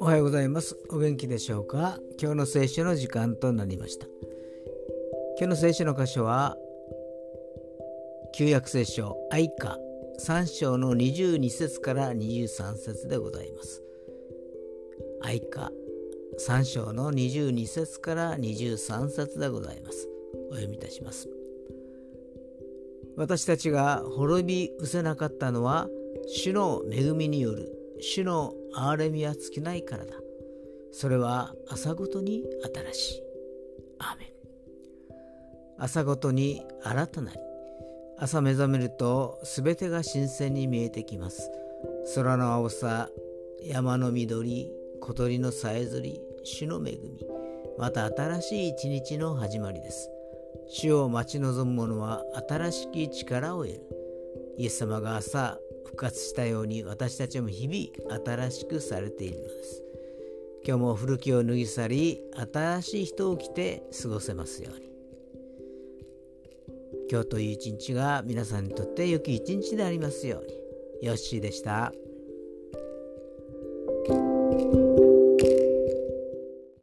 おはようございます。お元気でしょうか？今日の聖書の時間となりました。今日の聖書の箇所は旧約聖書愛歌3章の22節から23節でございます。愛歌3章の22節から23節でございます。お読みいたします。私たちが滅び失せなかったのは主の恵みによる主の憐れみは尽きないからだ。それは朝ごとに新しい。アーメン。朝ごとに新たなり。朝目覚めるとすべてが新鮮に見えてきます。空の青さ山の緑小鳥のさえずり主の恵み。また新しい一日の始まりです。主を待ち望む者は新しき力を得る。イエス様が朝復活したように私たちも日々新しくされているのです。今日も古きを脱ぎ去り新しい人を着て過ごせますように。今日という一日が皆さんにとって良き一日でありますように。よッしーでした。